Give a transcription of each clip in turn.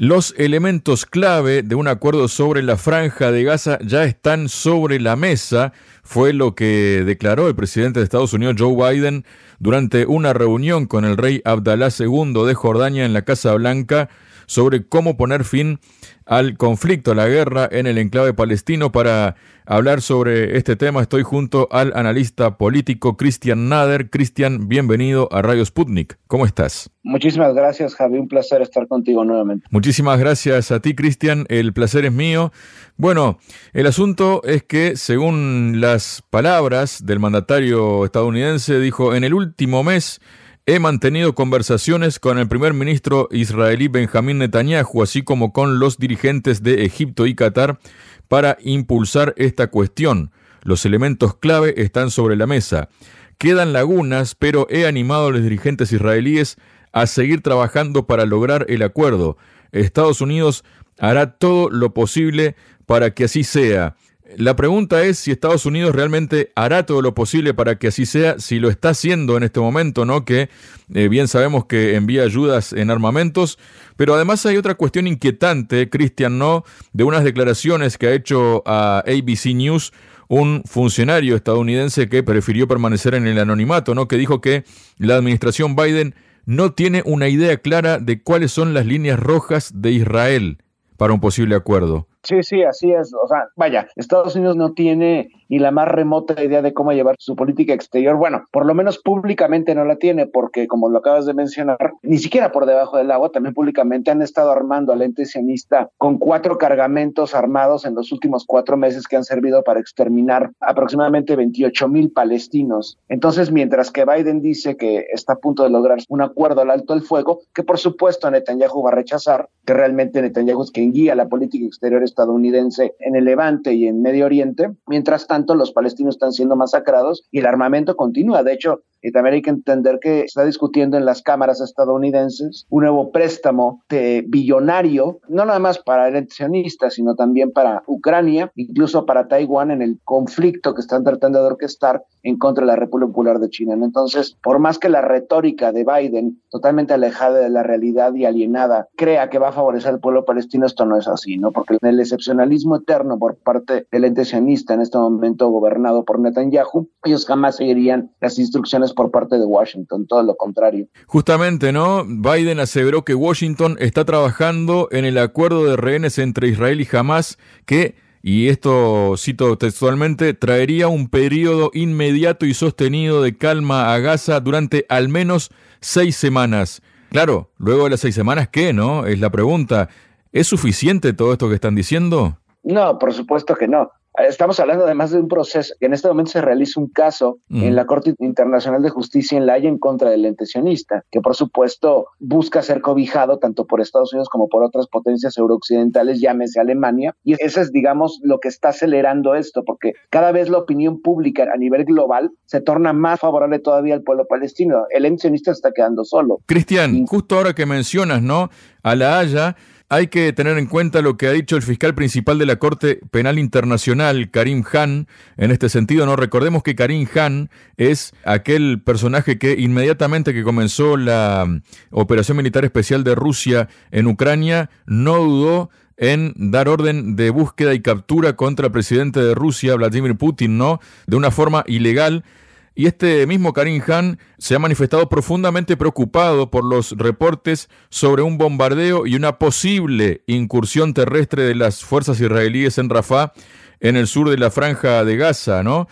Los elementos clave de un acuerdo sobre la franja de Gaza ya están sobre la mesa, fue lo que declaró el presidente de Estados Unidos Joe Biden durante una reunión con el rey Abdalá II de Jordania en la Casa Blanca sobre cómo poner fin al conflicto, a la guerra en el enclave palestino. Para hablar sobre este tema estoy junto al analista político Cristian Nader. Cristian, bienvenido a Radio Sputnik. ¿Cómo estás? Muchísimas gracias, Javi. Un placer estar contigo nuevamente. Muchísimas gracias a ti, Cristian. El placer es mío. Bueno, el asunto es que, según las palabras del mandatario estadounidense, dijo, en el último mes He mantenido conversaciones con el primer ministro israelí Benjamín Netanyahu, así como con los dirigentes de Egipto y Qatar, para impulsar esta cuestión. Los elementos clave están sobre la mesa. Quedan lagunas, pero he animado a los dirigentes israelíes a seguir trabajando para lograr el acuerdo. Estados Unidos hará todo lo posible para que así sea. La pregunta es si Estados Unidos realmente hará todo lo posible para que así sea, si lo está haciendo en este momento, ¿no? Que eh, bien sabemos que envía ayudas en armamentos, pero además hay otra cuestión inquietante, Cristian, ¿no? De unas declaraciones que ha hecho a ABC News un funcionario estadounidense que prefirió permanecer en el anonimato, ¿no? Que dijo que la administración Biden no tiene una idea clara de cuáles son las líneas rojas de Israel para un posible acuerdo. Sí, sí, así es. O sea, vaya, Estados Unidos no tiene ni la más remota idea de cómo llevar su política exterior. Bueno, por lo menos públicamente no la tiene, porque como lo acabas de mencionar, ni siquiera por debajo del agua, también públicamente han estado armando al ente sionista con cuatro cargamentos armados en los últimos cuatro meses que han servido para exterminar aproximadamente 28 mil palestinos. Entonces, mientras que Biden dice que está a punto de lograr un acuerdo al alto el fuego, que por supuesto Netanyahu va a rechazar, que realmente Netanyahu es quien guía la política exterior estadounidense en el Levante y en Medio Oriente. Mientras tanto, los palestinos están siendo masacrados y el armamento continúa. De hecho, y también hay que entender que está discutiendo en las cámaras estadounidenses un nuevo préstamo de billonario, no nada más para el sionista, sino también para Ucrania, incluso para Taiwán en el conflicto que están tratando de orquestar en contra de la República Popular de China. Entonces, por más que la retórica de Biden, totalmente alejada de la realidad y alienada, crea que va a favorecer al pueblo palestino, esto no es así, ¿no? Porque el excepcionalismo eterno por parte del ente sionista en este momento gobernado por Netanyahu, ellos jamás seguirían las instrucciones por parte de Washington, todo lo contrario. Justamente, ¿no? Biden aseveró que Washington está trabajando en el acuerdo de rehenes entre Israel y Hamas que y esto cito textualmente, traería un periodo inmediato y sostenido de calma a Gaza durante al menos seis semanas. Claro, luego de las seis semanas, ¿qué, no? Es la pregunta. ¿Es suficiente todo esto que están diciendo? No, por supuesto que no. Estamos hablando además de un proceso que en este momento se realiza un caso en la Corte Internacional de Justicia en La Haya en contra del entesionista, que por supuesto busca ser cobijado tanto por Estados Unidos como por otras potencias eurooccidentales, llámese Alemania. Y eso es, digamos, lo que está acelerando esto, porque cada vez la opinión pública a nivel global se torna más favorable todavía al pueblo palestino. El entesionista está quedando solo. Cristian, justo ahora que mencionas, ¿no? A La Haya hay que tener en cuenta lo que ha dicho el fiscal principal de la Corte Penal Internacional, Karim Khan. En este sentido, no recordemos que Karim Khan es aquel personaje que inmediatamente que comenzó la mm, operación militar especial de Rusia en Ucrania, no dudó en dar orden de búsqueda y captura contra el presidente de Rusia, Vladimir Putin, ¿no? De una forma ilegal y este mismo Karim Khan se ha manifestado profundamente preocupado por los reportes sobre un bombardeo y una posible incursión terrestre de las fuerzas israelíes en Rafah, en el sur de la franja de Gaza, ¿no?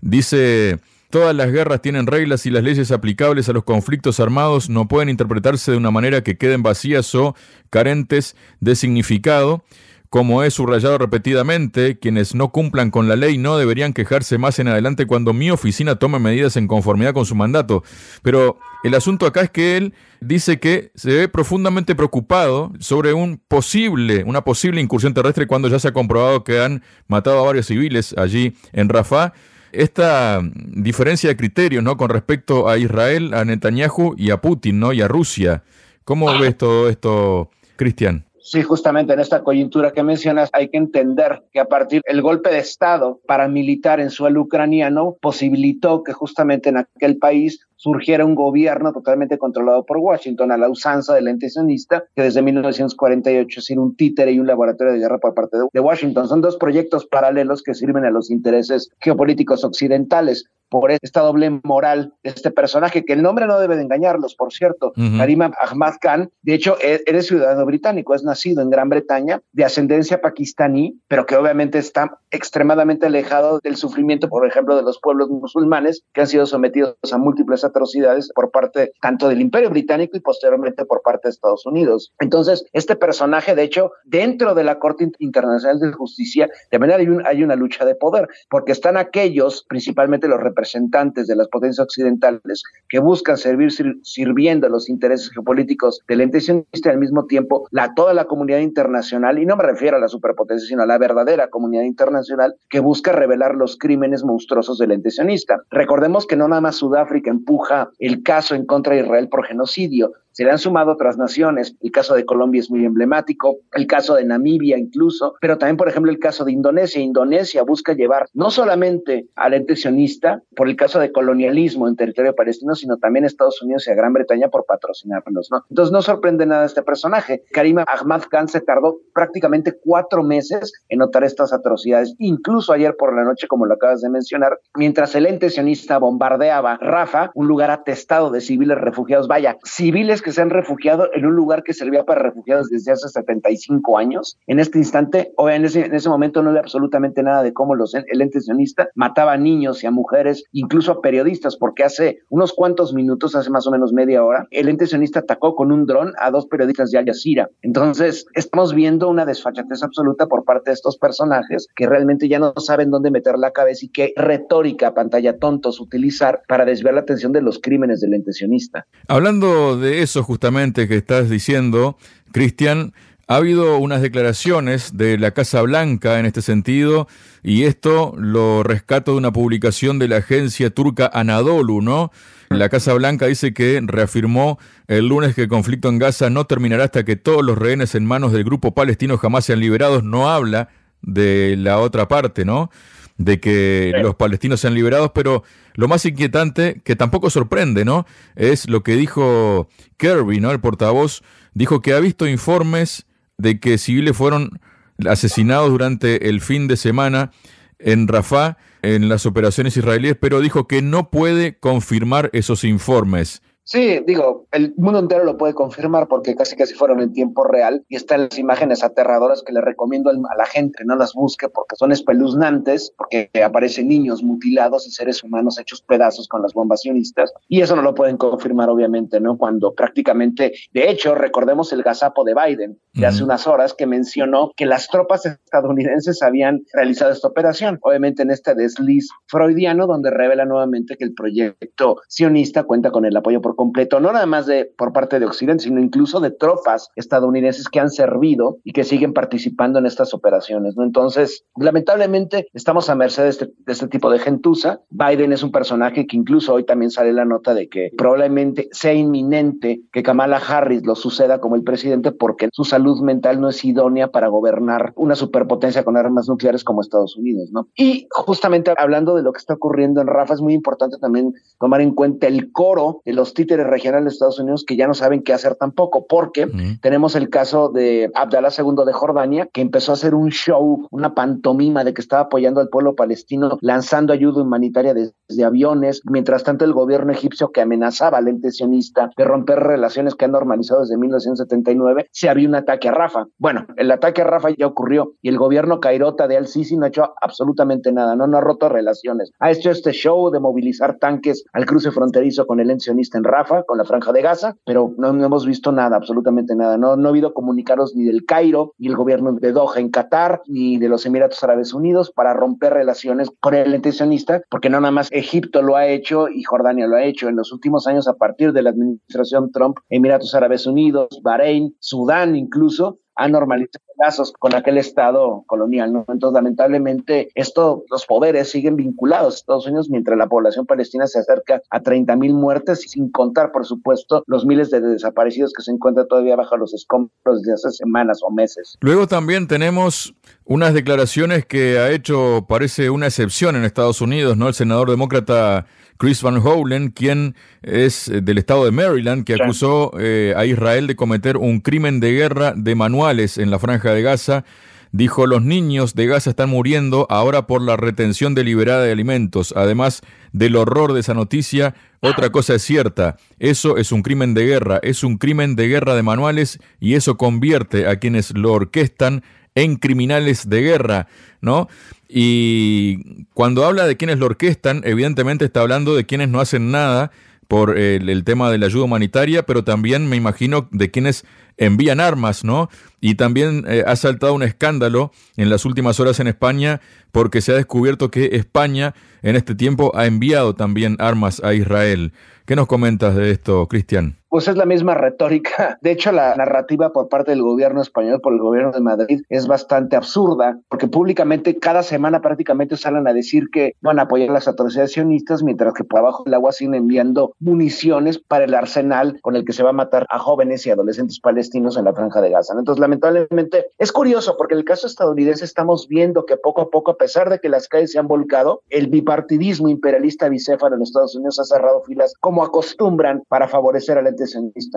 Dice, todas las guerras tienen reglas y las leyes aplicables a los conflictos armados no pueden interpretarse de una manera que queden vacías o carentes de significado. Como he subrayado repetidamente, quienes no cumplan con la ley no deberían quejarse más en adelante cuando mi oficina tome medidas en conformidad con su mandato. Pero el asunto acá es que él dice que se ve profundamente preocupado sobre un posible, una posible incursión terrestre cuando ya se ha comprobado que han matado a varios civiles allí en Rafah esta diferencia de criterios, ¿no? Con respecto a Israel, a Netanyahu y a Putin, ¿no? Y a Rusia. ¿Cómo ves todo esto, Cristian? Sí, justamente en esta coyuntura que mencionas, hay que entender que a partir del golpe de Estado paramilitar en suelo ucraniano posibilitó que justamente en aquel país surgiera un gobierno totalmente controlado por Washington, a la usanza del ente sionista, que desde 1948 ha sido un títere y un laboratorio de guerra por parte de Washington. Son dos proyectos paralelos que sirven a los intereses geopolíticos occidentales por esta doble moral de este personaje, que el nombre no debe de engañarlos, por cierto. Karim Ahmad Khan, de hecho, e-, eres ciudadano británico, es nacido en Gran Bretaña, de ascendencia pakistaní, pero que obviamente está extremadamente alejado del sufrimiento, por ejemplo, de los pueblos musulmanes que han sido sometidos a múltiples atrocidades por parte tanto del Imperio Británico y posteriormente por parte de Estados Unidos. Entonces, este personaje, de hecho, dentro de la Corte Internacional de Justicia, manera hay, hay una lucha de poder, porque están aquellos, principalmente los representantes de las potencias occidentales, que buscan servir sirviendo a los intereses geopolíticos del ente sionista al mismo tiempo la, toda la comunidad internacional, y no me refiero a la superpotencia, sino a la verdadera comunidad internacional que busca revelar los crímenes monstruosos del ente sionista. Recordemos que no nada más Sudáfrica empuja el caso en contra de Israel por genocidio, se le han sumado otras naciones. El caso de Colombia es muy emblemático, el caso de Namibia incluso, pero también, por ejemplo, el caso de Indonesia. Indonesia busca llevar no solamente al ente sionista por el caso de colonialismo en territorio palestino, sino también a Estados Unidos y a Gran Bretaña por patrocinarlos, ¿no? Entonces no sorprende nada este personaje. Karim Ahmad Khan se tardó prácticamente cuatro meses en notar estas atrocidades, incluso ayer por la noche, como lo acabas de mencionar, mientras el ente sionista bombardeaba Rafa, un lugar atestado de civiles refugiados, vaya, civiles que se han refugiado en un lugar que servía para refugiados desde hace 75 años. En este instante, o en ese, en ese momento no había absolutamente nada de cómo los, el ente sionista mataba a niños y a mujeres, incluso a periodistas, porque hace unos cuantos minutos, hace más o menos media hora, el ente sionista atacó con un dron a dos periodistas de Al Jazeera. Entonces, estamos viendo una desfachatez absoluta por parte de estos personajes que realmente ya no saben dónde meter la cabeza y qué retórica, pantalla tontos utilizar para desviar la atención de los crímenes del ente sionista. Hablando de eso, justamente que estás diciendo, Cristian, ha habido unas declaraciones de la Casa Blanca en este sentido, y esto lo rescato de una publicación de la agencia turca Anadolu, ¿no? La Casa Blanca dice que reafirmó el lunes que el conflicto en Gaza no terminará hasta que todos los rehenes en manos del grupo palestino jamás sean liberados. No habla de la otra parte, ¿no? De que los palestinos sean liberados, pero lo más inquietante, que tampoco sorprende, ¿no? Es lo que dijo Kirby, ¿no? El portavoz dijo que ha visto informes de que civiles fueron asesinados durante el fin de semana en Rafah en las operaciones israelíes, pero dijo que no puede confirmar esos informes. Sí, digo, el mundo entero lo puede confirmar porque casi casi fueron en tiempo real y están las imágenes aterradoras que le recomiendo a la gente que no las busque porque son espeluznantes, porque aparecen niños mutilados y seres humanos hechos pedazos con las bombas sionistas y eso no lo pueden confirmar obviamente, ¿no? Cuando prácticamente, de hecho, recordemos el gazapo de Biden de hace unas horas que mencionó que las tropas estadounidenses habían realizado esta operación, obviamente en este desliz freudiano donde revela nuevamente que el proyecto sionista cuenta con el apoyo por completo, no nada más de por parte de Occidente, sino incluso de tropas estadounidenses que han servido y que siguen participando en estas operaciones, ¿no? Entonces, lamentablemente, estamos a merced de este, este tipo de gentuza. Biden es un personaje que incluso hoy también sale la nota de que probablemente sea inminente que Kamala Harris lo suceda como el presidente porque su salud mental no es idónea para gobernar una superpotencia con armas nucleares como Estados Unidos, ¿no? Y justamente hablando de lo que está ocurriendo en Rafa, es muy importante también tomar en cuenta el coro de los títeres regionales de Estados Unidos que ya no saben qué hacer tampoco, porque tenemos el caso de Abdallah II de Jordania, que empezó a hacer un show, una pantomima de que estaba apoyando al pueblo palestino, lanzando ayuda humanitaria desde aviones, mientras tanto el gobierno egipcio que amenazaba al ente sionista de romper relaciones que han normalizado desde 1979, se había un ataque a Rafa. Bueno, el ataque a Rafa ya ocurrió y el gobierno cairota de Al-Sisi no ha hecho absolutamente nada, no, no ha roto relaciones. Ha hecho este show de movilizar tanques al cruce fronterizo con el ente sionista en Rafa, con la franja de Gaza, pero no, hemos visto nada, absolutamente nada. No, no ha habido comunicados ni del Cairo, ni el gobierno de Doha en Qatar, ni de los Emiratos Árabes Unidos para romper relaciones con el ente sionista, porque no nada más Egipto lo ha hecho y Jordania lo ha hecho. En los últimos años, a partir de la administración Trump, Emiratos Árabes Unidos, Bahrein, Sudán incluso, ha normalizado lazos con aquel Estado colonial. ¿no? Entonces, lamentablemente, esto, los poderes siguen vinculados a Estados Unidos mientras la población palestina se acerca a 30 mil muertes, sin contar, por supuesto, los miles de desaparecidos que se encuentran todavía bajo los escombros de hace semanas o meses. Luego también tenemos unas declaraciones que ha hecho, parece una excepción en Estados Unidos, ¿no? El senador demócrata Chris Van Howlen, quien es eh, del estado de Maryland, que acusó eh, a Israel de cometer un crimen de guerra de manuales en la franja de Gaza. Dijo, los niños de Gaza están muriendo ahora por la retención deliberada de alimentos. Además del horror de esa noticia, otra cosa es cierta, eso es un crimen de guerra, es un crimen de guerra de manuales y eso convierte a quienes lo orquestan en criminales de guerra, ¿no? Y cuando habla de quienes lo orquestan, evidentemente está hablando de quienes no hacen nada por el, tema de la ayuda humanitaria, pero también me imagino de quienes envían armas, ¿no? Y también eh, ha saltado un escándalo en las últimas horas en España porque se ha descubierto que España en este tiempo ha enviado también armas a Israel. ¿Qué nos comentas de esto, Cristian? Pues es la misma retórica. De hecho, la narrativa por parte del gobierno español, por el gobierno de Madrid, es bastante absurda, porque públicamente cada semana prácticamente salen a decir que van a apoyar las atrocidades sionistas, mientras que por abajo del agua siguen enviando municiones para el arsenal con el que se va a matar a jóvenes y adolescentes palestinos en la franja de Gaza. Entonces, lamentablemente, es curioso, porque en el caso estadounidense estamos viendo que poco a poco, a pesar de que las calles se han volcado, el bipartidismo imperialista bicéfalo en Estados Unidos ha cerrado filas como acostumbran para favorecer al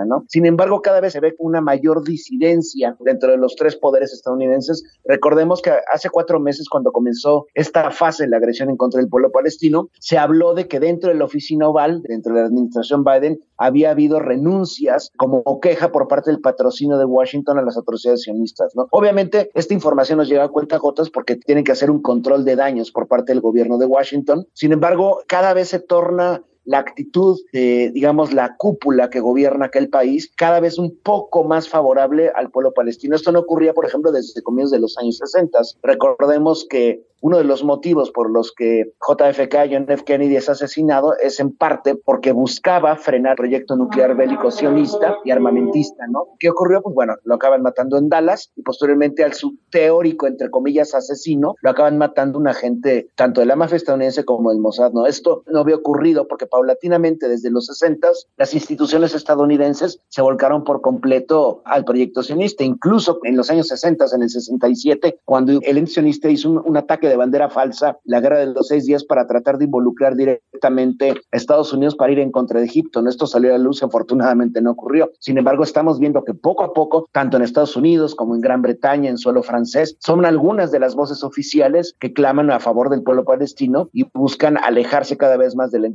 ¿no? Sin embargo, cada vez se ve una mayor disidencia dentro de los tres poderes estadounidenses. Recordemos que hace cuatro meses, cuando comenzó esta fase de la agresión en contra del pueblo palestino, se habló de que dentro de la oficina oval, dentro de la administración Biden, había habido renuncias como queja por parte del patrocinio de Washington a las atrocidades sionistas, ¿no? Obviamente, esta información nos llega a cuenta gotas porque tienen que hacer un control de daños por parte del gobierno de Washington. Sin embargo, cada vez se torna la actitud de, digamos, la cúpula que gobierna aquel país cada vez un poco más favorable al pueblo palestino. Esto no ocurría, por ejemplo, desde comienzos de los años 60. Recordemos que uno de los motivos por los que JFK, John F. Kennedy, es asesinado es en parte porque buscaba frenar el proyecto nuclear bélico sionista y armamentista, ¿no? ¿Qué ocurrió? Pues bueno, lo acaban matando en Dallas y posteriormente al su teórico, entre comillas, asesino, lo acaban matando un agente tanto de la mafia estadounidense como del Mossad, ¿no? Esto no había ocurrido porque paulatinamente desde los 60 las instituciones estadounidenses se volcaron por completo al proyecto sionista, incluso en los años 60, en el 67, cuando el sionista hizo un, un ataque de bandera falsa la guerra de los seis días para tratar de involucrar directamente a Estados Unidos para ir en contra de Egipto. ¿no? Esto salió a la luz, afortunadamente no ocurrió. Sin embargo, estamos viendo que poco a poco, tanto en Estados Unidos como en Gran Bretaña, en suelo francés, son algunas de las voces oficiales que claman a favor del pueblo palestino y buscan alejarse cada vez más del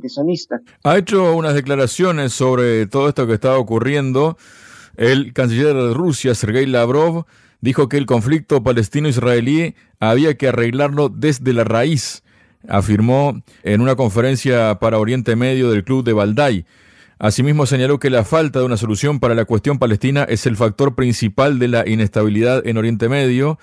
Ha hecho unas declaraciones sobre todo esto que está ocurriendo. El canciller de Rusia, Sergei Lavrov, dijo que el conflicto palestino-israelí había que arreglarlo desde la raíz, afirmó en una conferencia para Oriente Medio del Club de Valdai. Asimismo señaló que la falta de una solución para la cuestión palestina es el factor principal de la inestabilidad en Oriente Medio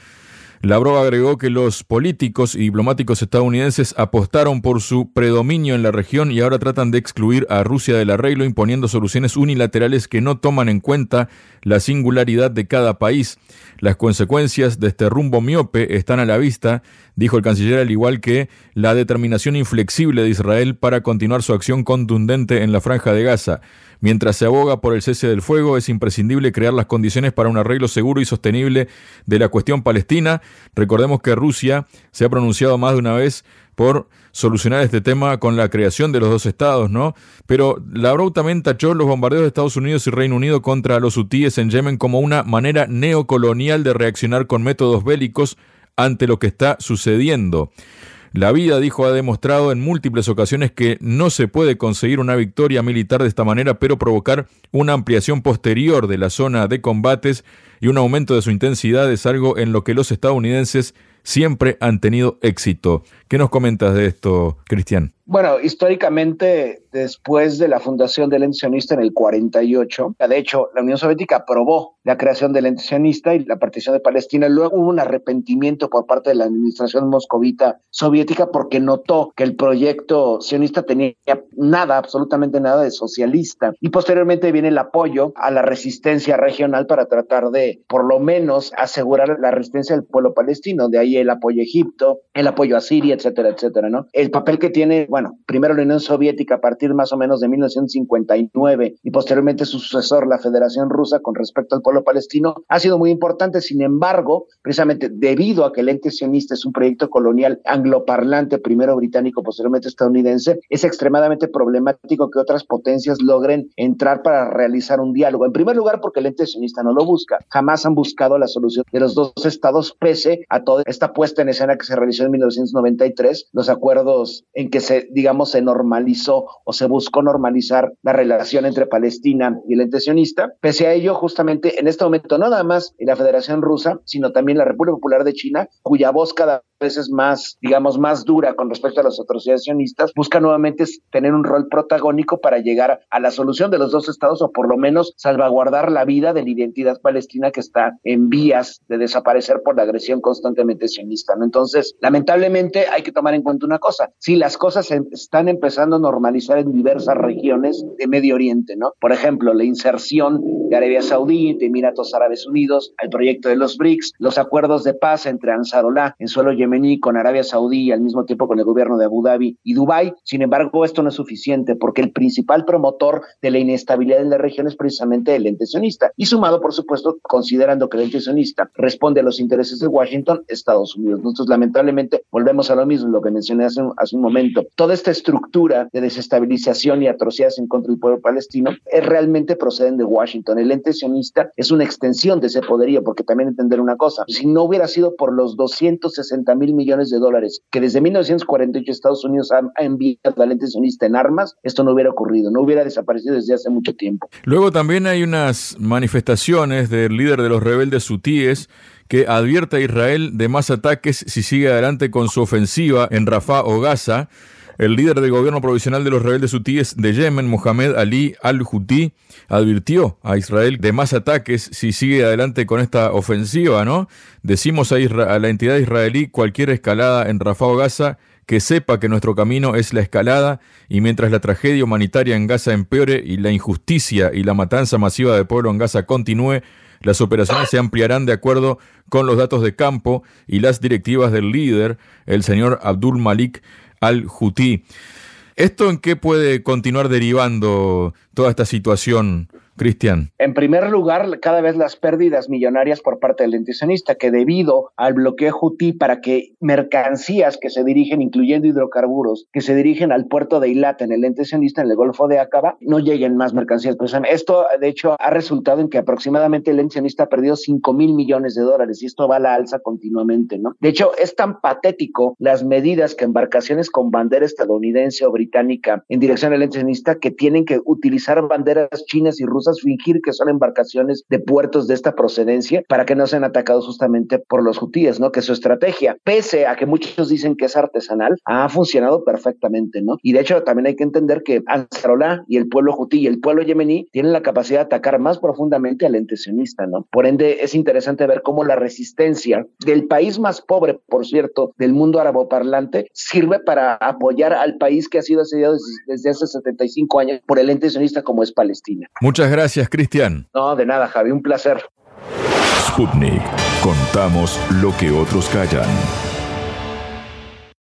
Lavrov agregó que los políticos y diplomáticos estadounidenses apostaron por su predominio en la región y ahora tratan de excluir a Rusia del arreglo imponiendo soluciones unilaterales que no toman en cuenta la singularidad de cada país. Las consecuencias de este rumbo miope están a la vista, dijo el canciller, al igual que la determinación inflexible de Israel para continuar su acción contundente en la franja de Gaza. Mientras se aboga por el cese del fuego, es imprescindible crear las condiciones para un arreglo seguro y sostenible de la cuestión palestina. Recordemos que Rusia se ha pronunciado más de una vez por solucionar este tema con la creación de los dos estados, ¿no? Pero Lavrov también tachó los bombardeos de Estados Unidos y Reino Unido contra los hutíes en Yemen como una manera neocolonial de reaccionar con métodos bélicos ante lo que está sucediendo. La vida, dijo, ha demostrado en múltiples ocasiones que no se puede conseguir una victoria militar de esta manera, pero provocar una ampliación posterior de la zona de combates y un aumento de su intensidad es algo en lo que los estadounidenses siempre han tenido éxito. ¿Qué nos comentas de esto, Cristian? Bueno, históricamente, después de la fundación del ente sionista en el 48, de hecho, la Unión Soviética aprobó la creación del ente sionista y la partición de Palestina. Luego hubo un arrepentimiento por parte de la administración moscovita soviética porque notó que el proyecto sionista tenía nada, absolutamente nada de socialista. Y posteriormente viene el apoyo a la resistencia regional para tratar de, por lo menos, asegurar la resistencia del pueblo palestino. De ahí el apoyo a Egipto, el apoyo a Siria, etcétera, etcétera, ¿no? El papel que tiene bueno, primero la Unión Soviética a partir más o menos de 1959 y posteriormente su sucesor, la Federación Rusa, con respecto al pueblo palestino, ha sido muy importante. Sin embargo, precisamente debido a que el ente sionista es un proyecto colonial angloparlante, primero británico, posteriormente estadounidense, es extremadamente problemático que otras potencias logren entrar para realizar un diálogo. En primer lugar, porque el ente sionista no lo busca. Jamás han buscado la solución de los dos estados, pese a toda esta puesta en escena que se realizó en 1993, los acuerdos en que se digamos, se normalizó o se buscó normalizar la relación entre Palestina y el ente sionista. Pese a ello, justamente en este momento, no nada más la Federación Rusa, sino también la República Popular de China, cuya voz cada vez es más, digamos, más dura con respecto a las atrocidades sionistas, busca nuevamente tener un rol protagónico para llegar a la solución de los dos estados o por lo menos salvaguardar la vida de la identidad palestina que está en vías de desaparecer por la agresión constantemente sionista. ¿no? Entonces, lamentablemente hay que tomar en cuenta una cosa, si las cosas se están empezando a normalizar en diversas regiones de Medio Oriente, ¿no? Por ejemplo, la inserción de Arabia Saudí, de Emiratos Árabes Unidos, al proyecto de los BRICS, los acuerdos de paz entre Ansarolá en suelo yemení con Arabia Saudí y al mismo tiempo con el gobierno de Abu Dhabi y Dubái. Sin embargo, esto no es suficiente porque el principal promotor de la inestabilidad en la región es precisamente el ente sionista. Y sumado, por supuesto, considerando que el ente sionista responde a los intereses de Washington, Estados Unidos. Entonces, lamentablemente, volvemos a lo mismo, lo que mencioné hace hace un momento. Toda esta estructura de desestabilización y atrocidades en contra del pueblo palestino es realmente proceden de Washington. El ente sionista es una extensión de ese poderío, porque también entender una cosa, si no hubiera sido por los 260 mil millones de dólares que desde 1948 Estados Unidos ha, enviado al ente sionista en armas, esto no hubiera ocurrido, no hubiera desaparecido desde hace mucho tiempo. Luego también hay unas manifestaciones del líder de los rebeldes hutíes que advierte a Israel de más ataques si sigue adelante con su ofensiva en Rafah o Gaza. El líder del gobierno provisional de los rebeldes hutíes de Yemen, Mohamed Ali al-Houthi, advirtió a Israel de más ataques si sigue adelante con esta ofensiva, ¿no? Decimos a, a la entidad israelí cualquier escalada en Rafah o Gaza que sepa que nuestro camino es la escalada y mientras la tragedia humanitaria en Gaza empeore y la injusticia y la matanza masiva de pueblo en Gaza continúe, las operaciones se ampliarán de acuerdo con los datos de campo y las directivas del líder, el señor Abdul Malik al-Houthi. ¿Esto en qué puede continuar derivando toda esta situación Cristian. En primer lugar, cada vez las pérdidas millonarias por parte del sionista, que debido al bloqueo Houthi para que mercancías que se dirigen, incluyendo hidrocarburos, que se dirigen al puerto de Eilat en el sionista, en el Golfo de Aqaba, no lleguen más mercancías. Pues, esto, de hecho, ha resultado en que aproximadamente el sionista ha perdido 5 mil millones de dólares y esto va a la alza continuamente, ¿no? De hecho, es tan patético las medidas que embarcaciones con bandera estadounidense o británica en dirección al sionista que tienen que utilizar banderas chinas y rusas fingir que son embarcaciones de puertos de esta procedencia para que no sean atacados justamente por los hutíes, ¿no? Que su estrategia, pese a que muchos dicen que es artesanal, ha funcionado perfectamente, ¿no? Y de hecho también hay que entender que Ansarolá y el pueblo hutí y el pueblo yemení tienen la capacidad de atacar más profundamente al ente sionista, ¿no? Por ende es interesante ver cómo la resistencia del país más pobre, por cierto, del mundo araboparlante, sirve para apoyar al país que ha sido asediado desde hace 75 años por el ente sionista como es Palestina. Muchas gracias gracias, Cristian. No, de nada, Javi, un placer. Sputnik. Contamos lo que otros callan.